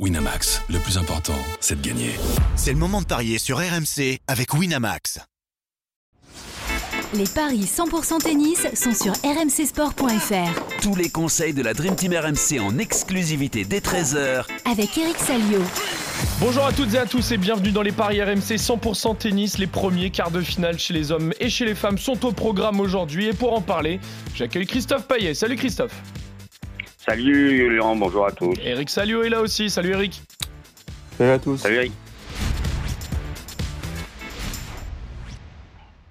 Winamax, le plus important, c'est de gagner. C'est le moment de parier sur RMC avec Winamax. Les paris 100% tennis sont sur rmcsport.fr. Tous les conseils de la Dream Team RMC en exclusivité dès 13h Avec Eric Salio. Bonjour à toutes et à tous et bienvenue dans les paris RMC 100% tennis. Les premiers quarts de finale chez les hommes et chez les femmes sont au programme aujourd'hui. Et pour en parler, j'accueille Christophe Payet. Salut Christophe. Salut Laurent, bonjour à tous. Eric Salio est là aussi. Salut Eric. Salut à tous. Salut Eric.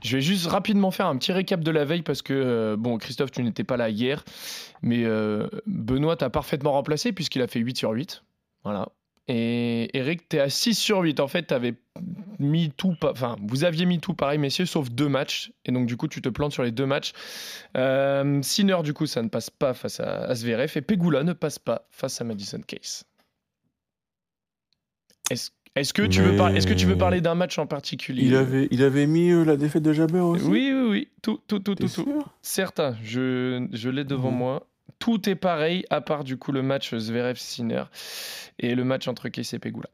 Je vais juste rapidement faire un petit récap de la veille parce que, euh, bon, Christophe, tu n'étais pas là hier, mais euh, Benoît t'a parfaitement remplacé puisqu'il a fait 8 sur 8. Voilà. Et Eric, t'es à 6 sur 8. En fait, t'avais mis tout, enfin, vous aviez mis tout pareil, messieurs, sauf deux matchs. Et donc, du coup, tu te plantes sur les deux matchs. Euh, Sinner, du coup, ça ne passe pas face à, Zverev. Et Pegula ne passe pas face à Madison Case. Est-ce est que, tu veux est que tu veux parler d'un match en particulier? Il avait, il avait mis euh, la défaite de Jabber aussi? Oui, oui, oui. Tout, tout, tout, tout. tout. Certain, je, je l'ai devant moi. Tout est pareil, à part du coup le match Zverev-Sinner et le match entre Case et Pegula.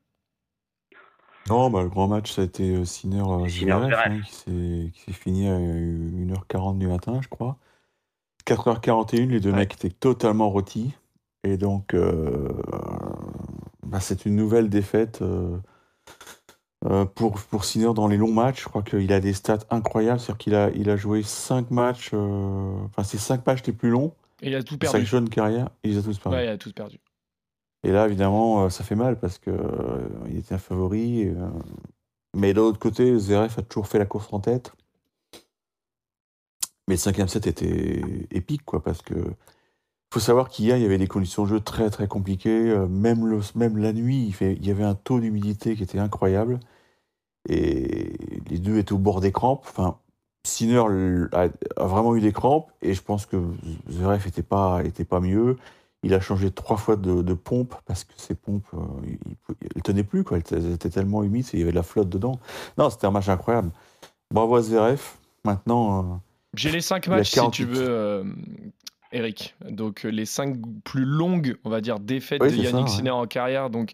Non, bah, le grand match, ça a été euh, Sinner Zverev, hein, qui s'est fini à 1h40 du matin, je crois. 4h41, les deux mecs étaient totalement rôtis. Et donc, euh, bah, c'est une nouvelle défaite euh, euh, pour, pour Sinner dans les longs matchs. Je crois qu'il a des stats incroyables. C'est-à-dire qu'il a, il a joué 5 matchs, enfin, c'est 5 matchs les plus longs. Et il a tout perdu. 5 jeunes carrières, il les a tous perdus. Ouais, il a tous perdu. Et là, évidemment, ça fait mal parce qu'il il était un favori. mais de l'autre côté, Zverev a toujours fait la course en tête. Mais le cinquième set était épique, quoi, parce que faut savoir qu'hier, il y avait des conditions de jeu très très compliquées. Euh, même, le, même la nuit, il y avait un taux d'humidité qui était incroyable. Et les deux étaient au bord des crampes. Enfin, Sinner a, vraiment eu des crampes. Et je pense que Zverev n'était pas, était pas mieux. Il a changé trois fois de, pompe parce que ces pompes, euh, ne tenaient plus. Quoi. Elles étaient tellement humides, il y avait de la flotte dedans. Non, c'était un match incroyable. Bravo à Zverev. Maintenant. Euh, J'ai les cinq matchs si tu veux. Eric. Donc euh, les cinq plus longues, on va dire, défaites de Yannick Sinner en carrière. Donc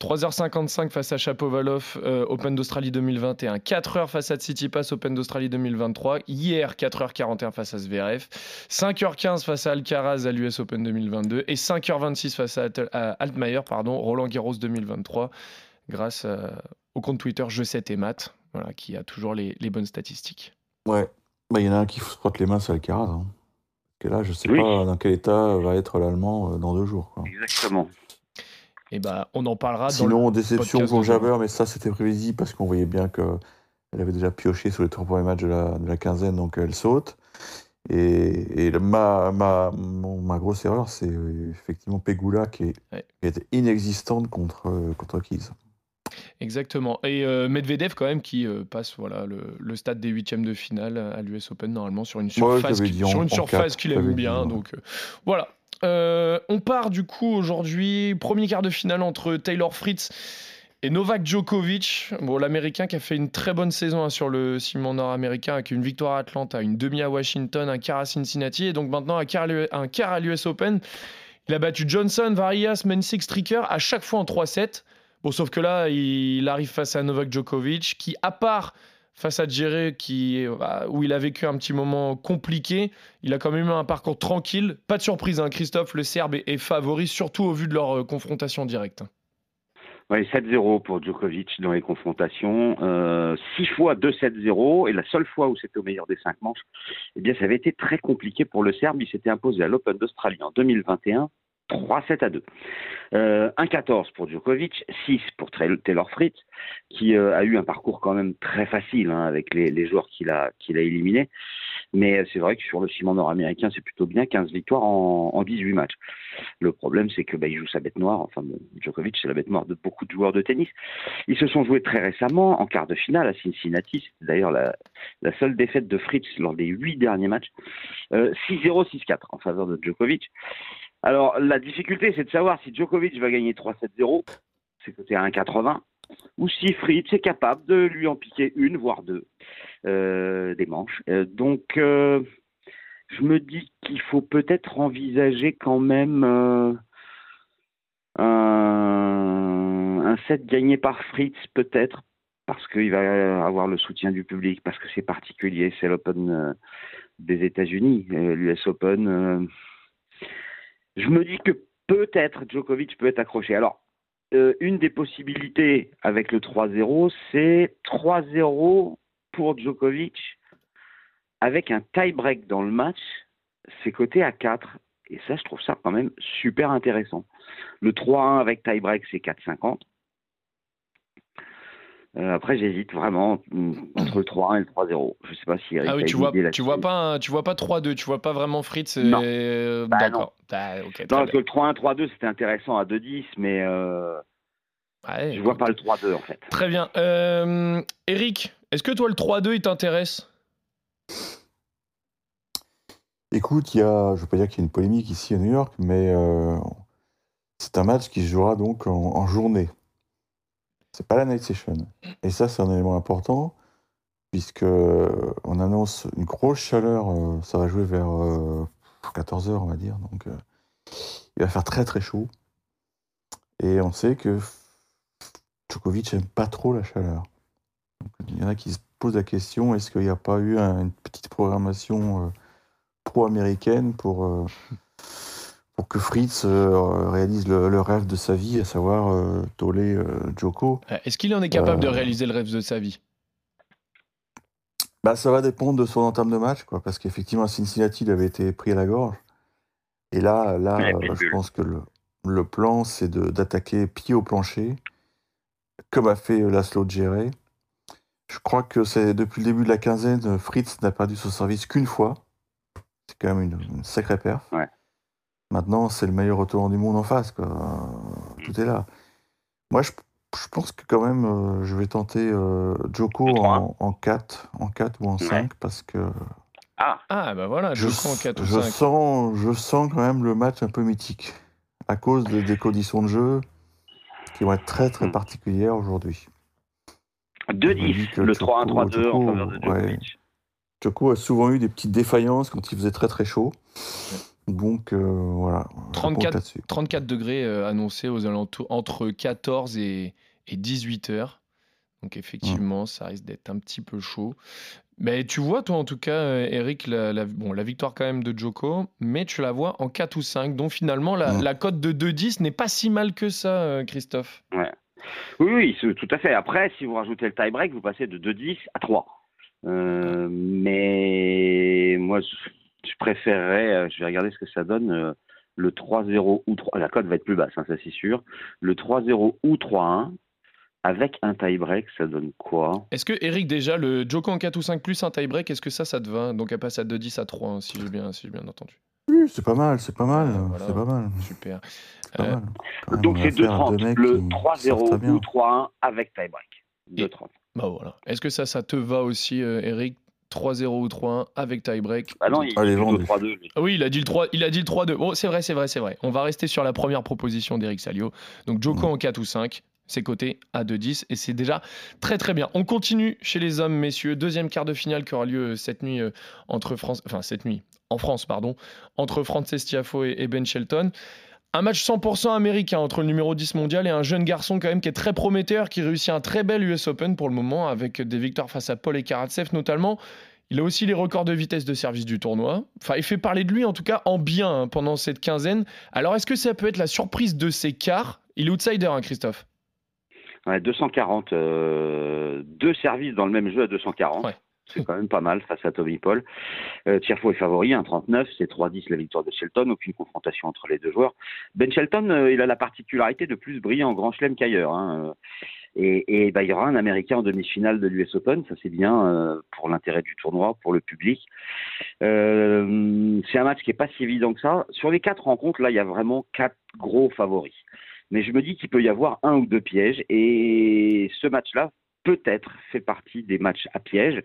3h55 face à Chapovalov, euh, Open d'Australie 2021. 4h face à Tsitsipas, Open d'Australie 2023. Hier, 4h41 face à Zverev. 5h15 face à Alcaraz à l'US Open 2022. Et 5h26 face à, Altmaier, pardon, Roland Garros 2023. Grâce euh, au compte Twitter Je sais tes maths, voilà, qui a toujours les, bonnes statistiques. Ouais, bah, il y en a un qui se frotte les mains sur Alcaraz. Hein que là, je ne sais pas dans quel état va être l'Allemand euh, dans deux jours. Exactement. Et eh ben, on en parlera. Sinon, dans le déception pour Jabber, mais ça, c'était prévisible parce qu'on voyait bien qu'elle avait déjà pioché sur les trois premiers matchs de la, de la quinzaine, donc elle saute. Et, et ma, ma, ma, grosse erreur, c'est euh, effectivement Pegula qui, est, qui était inexistante contre, euh, contre Keys. Exactement. Et euh, Medvedev, quand même, qui euh, passe voilà, le, stade des huitièmes de finale à l'US Open, normalement, sur une surface, sur une surface qu'il aime bien. donc euh, voilà. on part du coup aujourd'hui, premier quart de finale entre Taylor Fritz et Novak Djokovic. Bon, l'Américain qui a fait une très bonne saison hein, sur le ciment nord-américain avec une victoire à Atlanta, une demi à Washington, un quart à Cincinnati et donc maintenant un quart à l'US Open. Il a battu Johnson, Varias, Mensik, Stricker à chaque fois en 3-7. Bon, sauf que là, il arrive face à Novak Djokovic, qui, à part face à Djere, bah, où il a vécu un petit moment compliqué, il a quand même eu un parcours tranquille. Pas de surprise, hein, Christophe, le Serbe est, favori, surtout au vu de leur euh, confrontation directe. Oui, 7-0 pour Djokovic dans les confrontations. 6 euh, fois 2-7-0. Et la seule fois où c'était au meilleur des 5 manches, eh bien, ça avait été très compliqué pour le Serbe. Il s'était imposé à l'Open d'Australie en 2021 3-7 à 2. Euh, 1-14 pour Djokovic, 6 pour Taylor Fritz, qui euh, a eu un parcours quand même très facile hein, avec les, joueurs qu'il a, éliminés. Mais c'est vrai que sur le ciment nord-américain, c'est plutôt bien, 15 victoires en, en 18 matchs. Le problème, c'est que bah, il joue sa bête noire. Enfin, Djokovic, c'est la bête noire de beaucoup de joueurs de tennis. Ils se sont joués très récemment en quart de finale à Cincinnati. C'est d'ailleurs la, seule défaite de Fritz lors des 8 derniers matchs. Euh, 6-0, 6-4 en faveur de Djokovic. Alors, la difficulté, c'est de savoir si Djokovic va gagner 3-7-0, c'est côté à 1,80, ou si Fritz est capable de lui en piquer une, voire deux, euh, des manches. Euh, donc, euh, je me dis qu'il faut peut-être envisager quand même Un, set gagné par Fritz, peut-être, parce qu'il va avoir le soutien du public, parce que c'est particulier, c'est l'Open des États-Unis, l'US Open. Euh. je me dis que peut-être Djokovic peut être accroché. Alors, une des possibilités avec le 3-0, c'est 3-0 pour Djokovic avec un tie-break dans le match. C'est coté à 4. Et ça, je trouve ça quand même super intéressant. Le 3-1 avec tie-break, c'est 4-50. Euh, après, j'hésite vraiment mm, entre le 3-1 et le 3-0. Je sais pas si Ah oui, tu vois, tu vois pas, tu vois pas 3-2, tu vois pas vraiment Fritz. Non. Euh, bah, D'accord. Ah, non, parce que le 3-1, 3-2, c'était intéressant à 2-10, mais euh, ouais, je vois pas le 3-2 en fait. Très bien. Euh, Eric, est-ce que toi le 3-2 il t'intéresse? Écoute, il y a, je veux pas dire qu'il y a une polémique ici à New York, mais c'est un match qui se jouera donc en journée. C'est pas la night session. Et ça, c'est un élément important, puisque euh, on annonce une grosse chaleur. Euh, ça va jouer vers 14 euh, on va dire. Donc, il va faire très très chaud. Et on sait que Djokovic n'aime pas trop la chaleur. il y en a qui se posent la question est-ce qu'il n'y a pas eu une petite programmation pro-américaine pour pour que Fritz euh, réalise le, rêve de sa vie, à savoir euh, toller euh, Joko. Est-ce qu'il en est capable de réaliser le rêve de sa vie? Bah, Ça va dépendre de son entame de match, quoi, parce qu'effectivement, à Cincinnati, il avait été pris à la gorge. Et là, là je pense que le, plan, c'est d'attaquer pied au plancher, comme a fait Laszlo Géré. Je crois que c'est depuis le début de la quinzaine, Fritz n'a perdu son service qu'une fois. C'est quand même une, une sacrée perf. Ouais. Maintenant, c'est le meilleur retour du monde en face. Quoi. Tout est là. Moi, je, pense que quand même, euh, je vais tenter euh, Joko en, en, 4, en 4 ou en 5 parce que. Ah, ah bah voilà, Joko en 4 ou je 5. Sens, je sens quand même le match un peu mythique à cause des conditions de jeu qui vont être très très hmm. particulières aujourd'hui. 2-10, le 3-1, 3-2 en faveur de Djokovic. Joko a souvent eu des petites défaillances quand il faisait très très chaud. Donc euh, voilà. 34, 34 degrés euh, annoncés aux alentours entre 14 et, 18 heures. Donc effectivement, ça risque d'être un petit peu chaud. Mais tu vois, toi en tout cas, euh, Eric, la, bon, la victoire quand même de Joko, mais tu la vois en 4 ou 5. Donc finalement, la, cote de 2-10 n'est pas si mal que ça, Christophe. Ouais. Oui, oui, tout à fait. Après, si vous rajoutez le tie-break, vous passez de 2-10 à 3. mais moi, je préférerais, euh, je vais regarder ce que ça donne, euh, le 3-0 ou 3, la cote va être plus basse, hein, ça c'est sûr. Le 3-0 ou 3-1, avec un tie-break, ça donne quoi? Est-ce que, Eric, déjà, le Joko en 4 ou 5 plus un tie-break, est-ce que ça, ça te va? Donc, elle passe à 2-10 à 3, hein, si j'ai bien, si bien entendu. Oui, c'est pas mal, c'est pas mal, c'est pas mal. Super. Euh, donc, c'est 2-30, le 3-0 ou 3-1 avec tie-break. 2-30. Bah voilà. Est-ce que ça, ça te va aussi, Eric? 3-0 ou 3-1 avec tie-break. Ah non, il, dit le 3-2. Ah oui, il a dit le 3, il a dit le 3-2. Bon, c'est vrai, c'est vrai, c'est vrai. On va rester sur la première proposition d'Eric Salio. Donc Joko mm. en 4 ou 5, c'est coté à 2-10 et c'est déjà très très bien. On continue chez les hommes, messieurs. Deuxième quart de finale qui aura lieu cette nuit euh, entre France, enfin cette nuit en France, pardon, entre Frances Tiafo et, Ben Shelton. Un match 100% américain entre le numéro 10 mondial et un jeune garçon quand même qui est très prometteur, qui réussit un très bel US Open pour le moment avec des victoires face à Paul et Karatsev notamment. Il a aussi les records de vitesse de service du tournoi. Enfin, il fait parler de lui en tout cas en bien hein, pendant cette quinzaine. Alors est-ce que ça peut être la surprise de ces quarts? Il est outsider, hein, Christophe ouais, 240. Euh, deux services dans le même jeu à 240. Ouais. C'est quand même pas mal face à Tommy Paul. Euh, Tierfo est favori, 1,39. C'est 3-10 la victoire de Shelton. Aucune confrontation entre les deux joueurs. Ben Shelton, euh, il a la particularité de plus briller en Grand Chelem qu'ailleurs. Hein. Et, bah, il y aura un Américain en demi-finale de l'US Open. Ça, c'est bien euh, pour l'intérêt du tournoi, pour le public. Euh, c'est un match qui est pas si évident que ça. Sur les quatre rencontres, là, il y a vraiment quatre gros favoris. Mais je me dis qu'il peut y avoir un ou deux pièges. Et ce match-là peut-être fait partie des matchs à piège,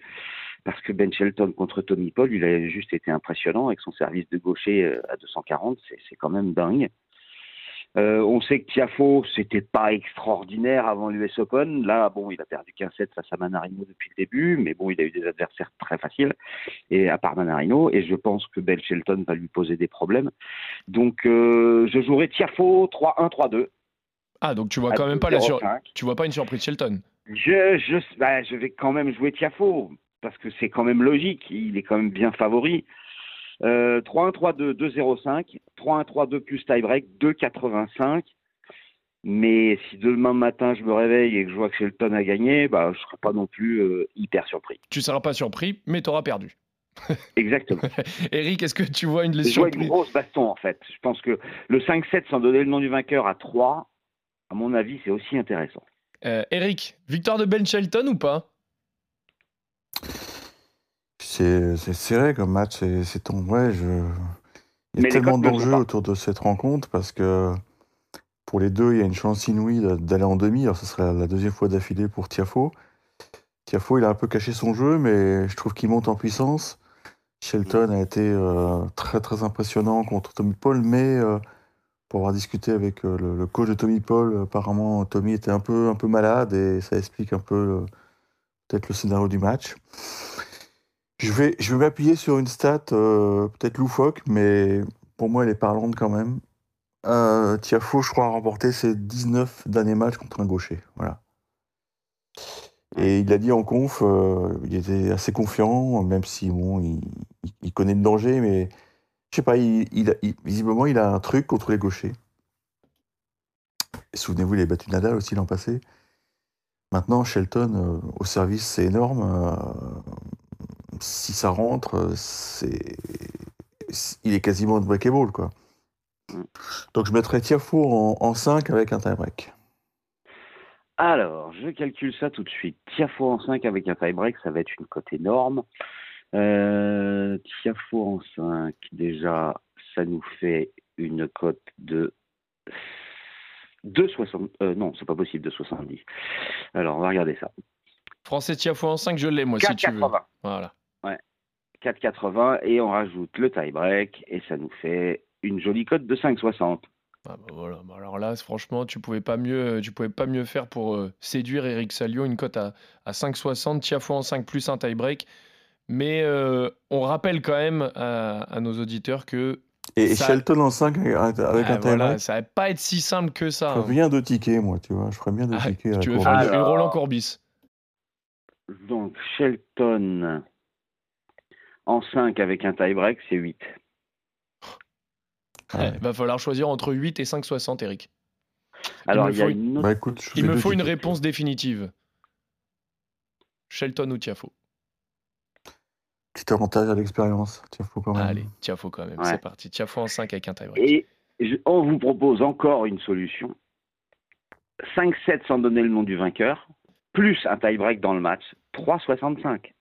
parce que Ben Shelton contre Tommy Paul, il a juste été impressionnant avec son service de gaucher euh, à 240, c'est quand même dingue. Euh, on sait que Tiafo, c'était pas extraordinaire avant l'US Open. Là, bon, il a perdu 15-7 face à Manarino depuis le début, mais bon, il a eu des adversaires très faciles, et à part Manarino, et je pense que Ben Shelton va lui poser des problèmes. Donc, euh, je jouerai Tiafo 3-1, 3-2 Ah, donc tu vois quand même pas la sur... tu vois pas une surprise Shelton je, je, bah, je vais quand même jouer Tiafo, parce que c'est quand même logique, il est quand même bien favori. 3-1-3-2, 2-0-5, 3-1-3-2 plus tie-break, 2-85. Mais si demain matin je me réveille et que je vois que Shelton a gagné, bah, je ne serai pas non plus euh, hyper surpris. Tu ne seras pas surpris, mais tu auras perdu. Exactement. Eric, est-ce que tu vois une surprise Je vois une grosse baston en fait. Je pense que le 5-7 sans donner le nom du vainqueur à 3, à mon avis, c'est aussi intéressant. Euh, Eric, victoire de Ben Shelton ou pas? C'est serré comme match. C'est ton. Ouais, je... Il y a tellement d'enjeux autour de cette rencontre parce que pour les deux, il y a une chance inouïe d'aller en demi. Alors, ce serait la deuxième fois d'affilée pour Tiafo. Tiafo, il a un peu caché son jeu, mais je trouve qu'il monte en puissance. Shelton a été euh, très très impressionnant contre Tommy Paul, mais euh, pour avoir discuté avec euh, le, coach de Tommy Paul, apparemment Tommy était un peu, un peu malade et ça explique un peu peut-être le scénario du match. Je vais, je vais m'appuyer sur une stat peut-être loufoque, mais pour moi elle est parlante quand même. Tiafo, je crois, a remporté ses 19 derniers matchs contre un gaucher. Voilà. Et il a dit en conf, euh, il était assez confiant, même si bon, il, connaît le danger, mais je sais pas, il, visiblement il a un truc contre les gauchers. Souvenez-vous, il a battu Nadal aussi l'an passé. Maintenant, Shelton euh, au service, c'est énorme. Euh, si ça rentre, c'est, il est quasiment unbreakable, quoi. Donc je mettrais Tiafo en, en 5 avec un tie-break. Alors, je calcule ça tout de suite. Tiafo en 5 avec un tie-break, ça va être une cote énorme. Euh, Tiafo en 5, déjà, ça nous fait une cote de 2,60. Euh, non, c'est pas possible, de 70. Alors, on va regarder ça. Français Tiafo en 5, je l'ai, moi, si tu veux. Voilà. Ouais. 4,80 et on rajoute le tie-break et ça nous fait une jolie cote de 5,60. Ah bah voilà. Bah alors là, franchement, tu pouvais pas mieux, tu pouvais pas mieux faire pour euh, séduire Eric Salio. Une cote à, à 5,60, Tiafo en 5 plus un tie-break. Mais euh, on rappelle quand même à, nos auditeurs que. Et, Shelton en 5 avec, un ah, tie-break Ça va pas être si simple que ça. Je ferais hein. bien de tickets, moi, tu vois. Je ferais bien de ah, tickets. tu veux faire une Roland Corbis Donc, Shelton en 5 avec un tie-break, c'est 8. Il va falloir choisir entre 8 et 5,60, Eric. Alors, il, me, bah, faut, une... réponse définitive. Shelton ou Tiafo? Petit avantage à l'expérience, Tiafo quand même. Allez, Tiafo quand même, c'est parti. Tiafo en 5 avec un tie Et on vous propose encore une solution. 5-7 sans donner le nom du vainqueur, plus un tie-break dans le match, 3,65.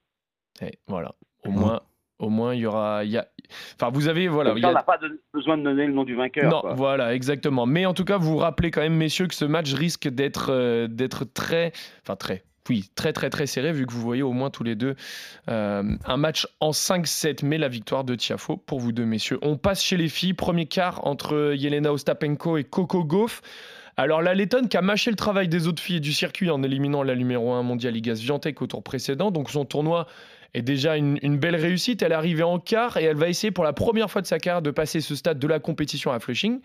Et voilà, au moins, au moins, il y aura. Y a... Enfin, vous avez. Voilà, on n'a pas besoin de donner le nom du vainqueur. Non, voilà, exactement. Mais en tout cas, vous vous rappelez quand même, messieurs, que ce match risque d'être euh, d'être très. Enfin, très. Oui, très très très serré, vu que vous voyez au moins tous les deux euh, un match en 5-7, mais la victoire de Tiafo pour vous deux, messieurs. On passe chez les filles. Premier quart entre Yelena Ostapenko et Coco Gauff. Alors la Lettonne qui a mâché le travail des autres filles du circuit en éliminant la numéro 1 mondiale Igas Viantec au tour précédent. Donc son tournoi est déjà une, belle réussite. Elle est arrivée en quart et elle va essayer pour la première fois de sa carrière de passer ce stade de la compétition à Flushing.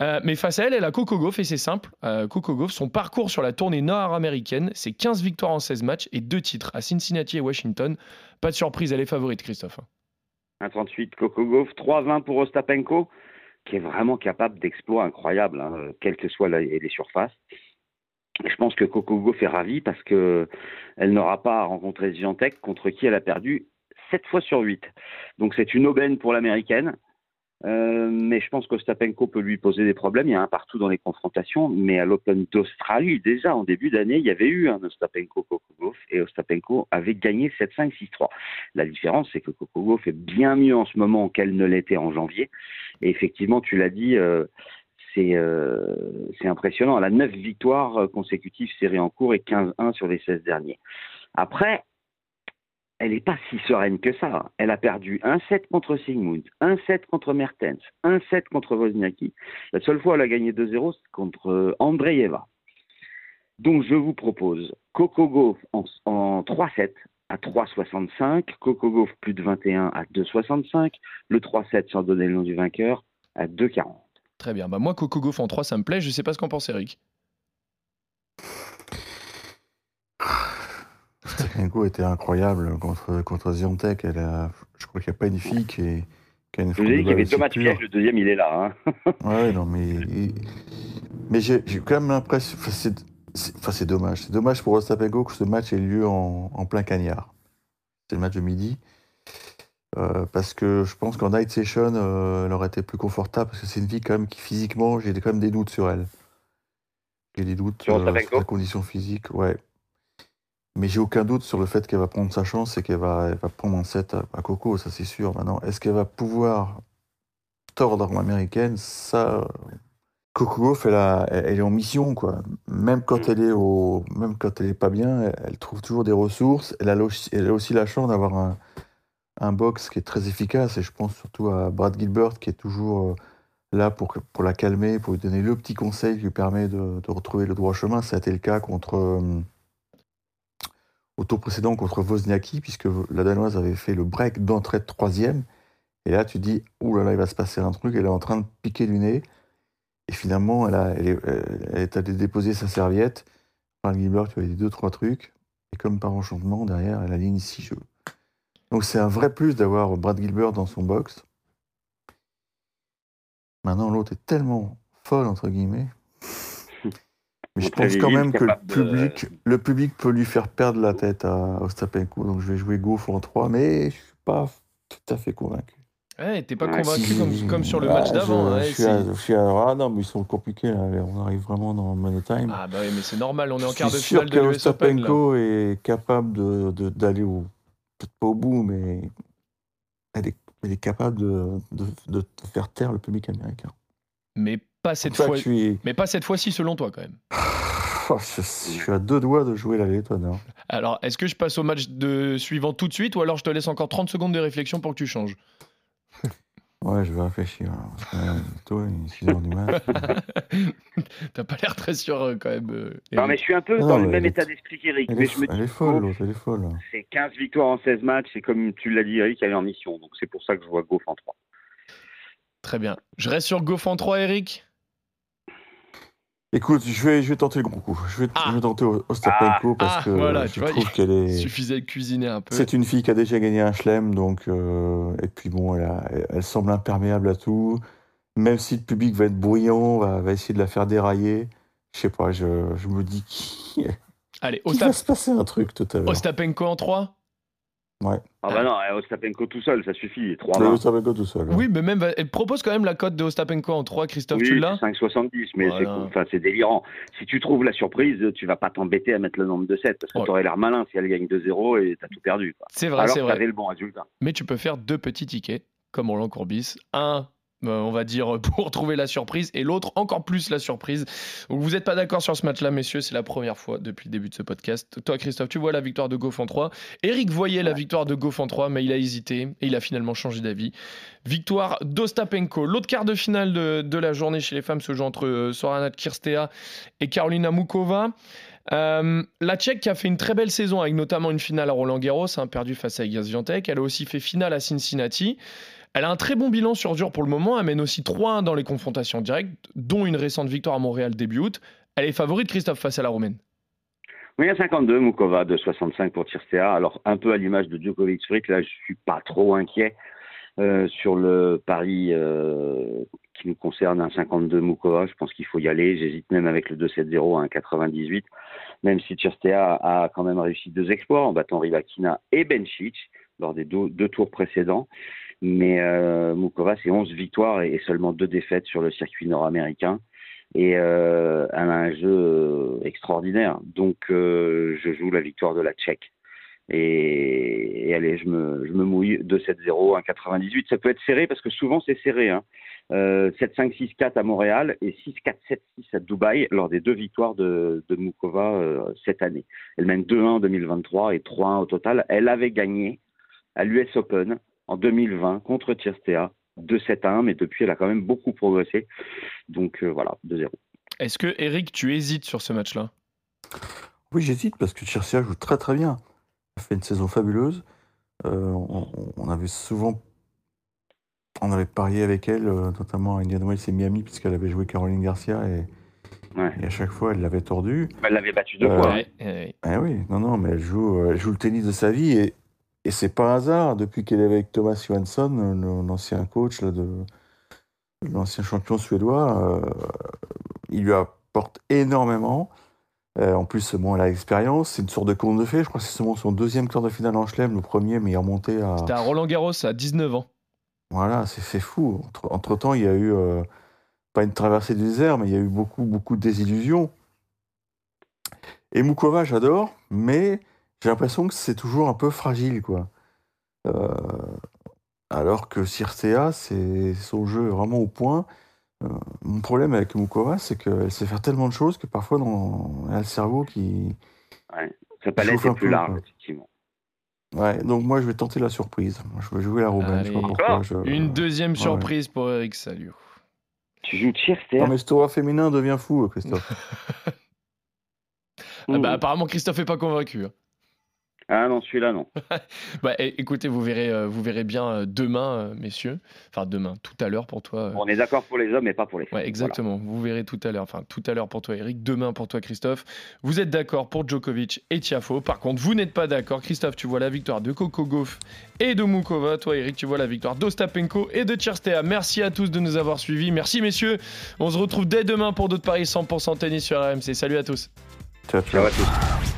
Euh, mais face à elle, elle a Coco Gauff et c'est simple. Euh, Coco Gauff, son parcours sur la tournée nord-américaine, c'est 15 victoires en 16 matchs et 2 titres à Cincinnati et Washington. Pas de surprise, elle est favorite, Christophe. 1,38 Coco Gauff, 3,20 pour Ostapenko, qui est vraiment capable d'exploits incroyables, hein, quelles que soient les surfaces je pense que Coco Gauff est parce qu'elle n'aura pas à rencontrer Ziantec contre qui elle a perdu 7 fois sur 8. Donc c'est une aubaine pour l'américaine. Euh, mais je pense qu'Ostapenko peut lui poser des problèmes. Il y a un partout dans les confrontations. Mais à l'Open d'Australie, déjà en début d'année, il y avait eu un Ostapenko Gauff et Ostapenko avait gagné 7-5, 6-3. La différence, c'est que Gauff est bien mieux en ce moment qu'elle ne l'était en janvier. Et effectivement, tu l'as dit, euh, euh, c'est impressionnant. Elle a 9 victoires euh, consécutives serrées en cours et 15-1 sur les 16 derniers. Après, elle n'est pas si sereine que ça. Elle a perdu 1-7 contre Sigmund, 1-7 contre Mertens, 1-7 contre Wozniacki. La seule fois où elle a gagné 2-0, c'est contre euh, Andreeva. Donc je vous propose Gauff en, en 3-7 à 3,65, Coco Gauff plus de 21 à 2,65, le 3-7 sans donner le nom du vainqueur à 2,40. Très bien. Bah moi, Coco Goff en 3, ça me plaît. Je sais pas ce qu'en pense Eric. Stékenko était incroyable contre, contre Ziontech. Je crois qu'il n'y a pas une fille qui, est, qui a une Vous avez qu'il y avait deux matchs pièges, le deuxième il est là. Hein. ouais, non, mais. Mais j'ai quand même l'impression. Enfin, c'est dommage. C'est dommage pour Ostapenko que ce match ait lieu en, en plein cagnard. C'est le match de midi. Euh, parce que je pense qu'en night session, euh, elle aurait été plus confortable, parce que c'est une fille quand même qui physiquement, j'ai quand même des doutes sur elle. J'ai des doutes sur, euh, sa condition physique, ouais. Mais j'ai aucun doute sur le fait qu'elle va prendre sa chance et qu'elle va, va prendre un set à, Coco, ça c'est sûr. Maintenant, est-ce qu'elle va pouvoir tordre l'américaine Ça, Coco elle, elle, est en mission, quoi. Même quand mm. elle est au, même quand elle est pas bien, elle, trouve toujours des ressources. Elle a, elle a aussi la chance d'avoir un, un box qui est très efficace, et je pense surtout à Brad Gilbert qui est toujours euh, là pour, pour la calmer, pour lui donner le petit conseil qui lui permet de, retrouver le droit chemin. Ça a été le cas contre, euh, au tour précédent contre Wozniacki, puisque la Danoise avait fait le break d'entrée de troisième. Et là, tu dis, là, il va se passer un truc, elle est en train de piquer du nez. Et finalement, elle, a, elle, est, allée déposer sa serviette. Brad Gilbert, tu as dit deux, trois trucs. Et comme par enchantement, derrière, elle aligne six jeux. Donc c'est un vrai plus d'avoir Brad Gilbert dans son box. Maintenant, l'autre est tellement folle, entre guillemets. Mais je pense quand même que le public, le public peut lui faire perdre la tête à Ostapenko. Donc je vais jouer Goff en 3, mais je ne suis pas tout à fait convaincu. Ouais, t'es pas convaincu comme, sur le match d'avant. Je, suis à, ah non, mais ils sont compliqués. Là. On arrive vraiment dans le money time. Ah bah oui, mais c'est normal. On est en quart de finale de l'US Open. Ostapenko est capable d'aller au peut-être pas au bout, mais elle est, elle est capable de, de, faire taire le public américain. Mais pas cette fois. Mais pas cette fois-ci, selon toi, quand même. Oh, je, suis à deux doigts de jouer la létonne. Alors, est-ce que je passe au match de suivant tout de suite ou alors je te laisse encore 30 secondes de réflexion pour que tu changes? Ouais, je vais réfléchir. Toi, une 6 heures du match. T'as pas l'air très sûr euh, quand même. Euh, non, mais je suis un peu dans le même état d'esprit qu'Eric. Elle, est, elle est folle, l'autre, elle est folle. C'est 15 victoires en 16 matchs, c'est comme tu l'as dit, Eric, elle est en mission. Donc c'est pour ça que je vois Goff en 3. Très bien. Je reste sur Goff en 3, Eric? Écoute, je vais, je vais tenter le gros coup. Je vais, ah. tenter Ostapenko ah. parce ah, que je trouve qu'elle est. Suffisait de cuisiner un peu. C'est une fille qui a déjà gagné un chelem, donc. Euh, et puis bon, elle, elle, semble imperméable à tout. Même si le public va être bruyant, va, va essayer de la faire dérailler. Je sais pas, je, je me dis qui. Allez, il va se passer un truc tout à l'heure. Ostapenko en 3 Ouais. Ah bah non, Ostapenko tout seul, ça suffit. 3 Ostapenko tout seul. Oui, mais même, elle propose quand même la cote de Ostapenko en 3, Christophe, oui, tu l'as 5,70, mais c'est délirant. Si tu trouves la surprise, tu vas pas t'embêter à mettre le nombre de 7, parce que tu aurais l'air malin si elle gagne 2-0 et t'as tout perdu. C'est vrai, c'est vrai. le bon résultat. Mais tu peux faire deux petits tickets, comme Roland Courbis. Un on va dire, pour trouver la surprise, et l'autre encore plus la surprise. vous n'êtes pas d'accord sur ce match-là, messieurs, c'est la première fois depuis le début de ce podcast. Toi, Christophe, tu vois la victoire de Goff en 3. Eric voyait la victoire de Goff en 3, mais il a hésité et il a finalement changé d'avis. Victoire d'Ostapenko. L'autre quart de finale de, la journée chez les femmes se joue entre euh, Sorana Kirstea et Karolina Mukova. Euh, la Tchèque qui a fait une très belle saison avec notamment une finale à Roland Garros, hein, perdu face à Igaz Elle a aussi fait finale à Cincinnati. Elle a un très bon bilan sur dur pour le moment. Elle mène aussi 3-1 dans les confrontations directes, dont une récente victoire à Montréal début août. Elle est favorite, Christophe, face à la Roumaine. Oui, à 52, Mukova de 65 pour Tirstea. Alors, un peu à l'image de Djokovic Frick, là, je suis pas trop inquiet euh, sur le pari euh, qui nous concerne, un 52 Mukova. Je pense qu'il faut y aller. J'hésite même avec le 2-7-0 à un 98, même si Tirstea a quand même réussi deux exploits en battant Rivakina et Bencic lors des deux tours précédents. Mais euh, Mukova, c'est 11 victoires et, seulement deux défaites sur le circuit nord-américain. Et euh, elle a un jeu euh, extraordinaire. Donc, euh, je joue la victoire de la Tchèque. Et, allez, je me, je me mouille 2-7-0, 1-98. Ça peut être serré parce que souvent c'est serré. Hein. 7-5-6-4 à Montréal et 6-4-7-6 à Dubaï lors des deux victoires de, de Mukova cette année. Elle mène 2-1 en 2023 et 3-1 au total. Elle avait gagné à l'US Open en 2020 contre Tirstea, 2-7 1, mais depuis, elle a quand même beaucoup progressé. Donc euh, voilà, 2-0. Est-ce que, Eric, tu hésites sur ce match-là? Oui, j'hésite parce que Tirstea joue très très bien. Elle fait une saison fabuleuse. Euh, on, avait souvent. On avait parié avec elle, euh, notamment à Indian Wells et Miami, puisqu'elle avait joué Caroline Garcia. Et, Et à chaque fois, elle l'avait tordu. Elle l'avait battu deux fois. Eh oui, non, non, mais elle joue, joue le tennis de sa vie et, et c'est pas un hasard. Depuis qu'elle est avec Thomas Johansson, l'ancien coach là, de l'ancien champion suédois, il lui apporte énormément. Euh, en plus, bon, elle a l'expérience. C'est une sorte de conte de fées. Je crois que c'est seulement son deuxième quart de finale en Chelem, le premier, mais il est remonté à. C'était à Roland Garros à 19 ans. Voilà, c'est fou. Entre, temps, il y a eu euh, pas une traversée du désert, mais il y a eu beaucoup, beaucoup de désillusions. Et Mukova, j'adore, mais j'ai l'impression que c'est toujours un peu fragile, quoi. Euh, alors que Circea, c'est son jeu vraiment au point. Euh, mon problème avec Mukova, c'est qu'elle sait faire tellement de choses que parfois, dans... elle a le cerveau qui. Ouais, sa palette est plus large, effectivement. Ouais, donc moi je vais tenter la surprise. je vais jouer la Roubaix. Une deuxième surprise pour Eric Salio. Tu joues Chester Non mais ce tournoi féminin devient fou, Christophe. ah bah, apparemment Christophe est pas convaincu. Hein. Ah non, celui-là, non. bah, écoutez, vous verrez, euh, vous verrez bien euh, demain, euh, messieurs. Enfin, demain, tout à l'heure pour toi. On est d'accord pour les hommes, mais pas pour les femmes. Ouais, exactement. Vous verrez tout à l'heure. Enfin, tout à l'heure pour toi, Eric. Demain pour toi, Christophe. Vous êtes d'accord pour Djokovic et Tiafo. Par contre, vous n'êtes pas d'accord. Christophe, tu vois la victoire de Coco Gauff et de Mukova. Toi, Eric, tu vois la victoire d'Ostapenko et de Tcherstea. Merci à tous de nous avoir suivis. Merci, messieurs. On se retrouve dès demain pour d'autres paris 100% tennis sur RMC. Salut à tous. Ciao, ciao à tous.